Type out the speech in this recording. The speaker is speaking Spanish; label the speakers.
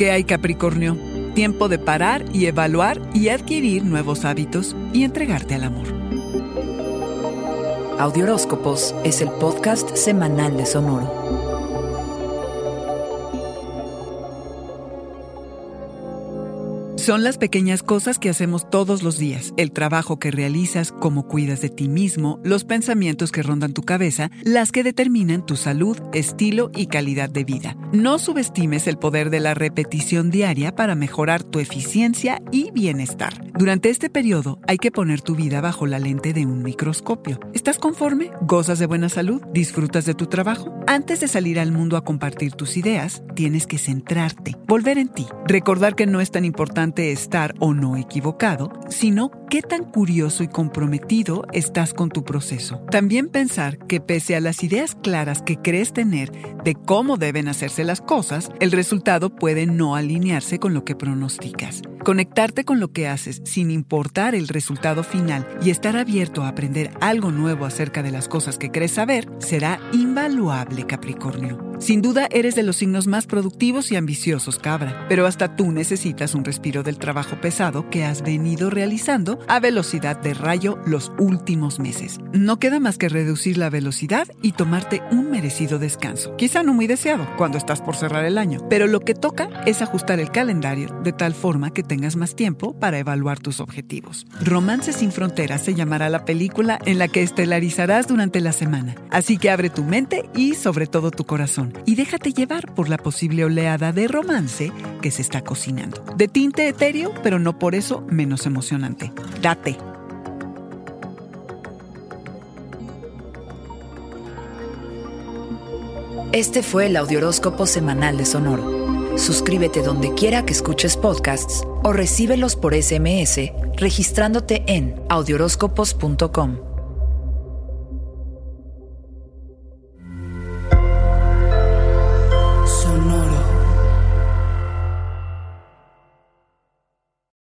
Speaker 1: ¿Qué hay Capricornio? Tiempo de parar y evaluar y adquirir nuevos hábitos y entregarte al amor.
Speaker 2: Audioróscopos es el podcast semanal de Sonoro.
Speaker 1: Son las pequeñas cosas que hacemos todos los días, el trabajo que realizas, cómo cuidas de ti mismo, los pensamientos que rondan tu cabeza, las que determinan tu salud, estilo y calidad de vida. No subestimes el poder de la repetición diaria para mejorar tu eficiencia y bienestar. Durante este periodo hay que poner tu vida bajo la lente de un microscopio. ¿Estás conforme? ¿Gozas de buena salud? ¿Disfrutas de tu trabajo? Antes de salir al mundo a compartir tus ideas, tienes que centrarte, volver en ti, recordar que no es tan importante estar o no equivocado, sino qué tan curioso y comprometido estás con tu proceso. También pensar que pese a las ideas claras que crees tener de cómo deben hacerse las cosas, el resultado puede no alinearse con lo que pronosticas. Conectarte con lo que haces sin importar el resultado final y estar abierto a aprender algo nuevo acerca de las cosas que crees saber será invaluable, Capricornio. Sin duda eres de los signos más productivos y ambiciosos, cabra, pero hasta tú necesitas un respiro del trabajo pesado que has venido realizando a velocidad de rayo los últimos meses. No queda más que reducir la velocidad y tomarte un merecido descanso. Quizá no muy deseado cuando estás por cerrar el año, pero lo que toca es ajustar el calendario de tal forma que tengas más tiempo para evaluar tus objetivos. Romance sin fronteras se llamará la película en la que estelarizarás durante la semana, así que abre tu mente y sobre todo tu corazón y déjate llevar por la posible oleada de romance que se está cocinando. De tinte etéreo, pero no por eso menos emocionante. Date.
Speaker 2: Este fue el Audioróscopo Semanal de Sonoro. Suscríbete donde quiera que escuches podcasts o recíbelos por SMS registrándote en audioróscopos.com.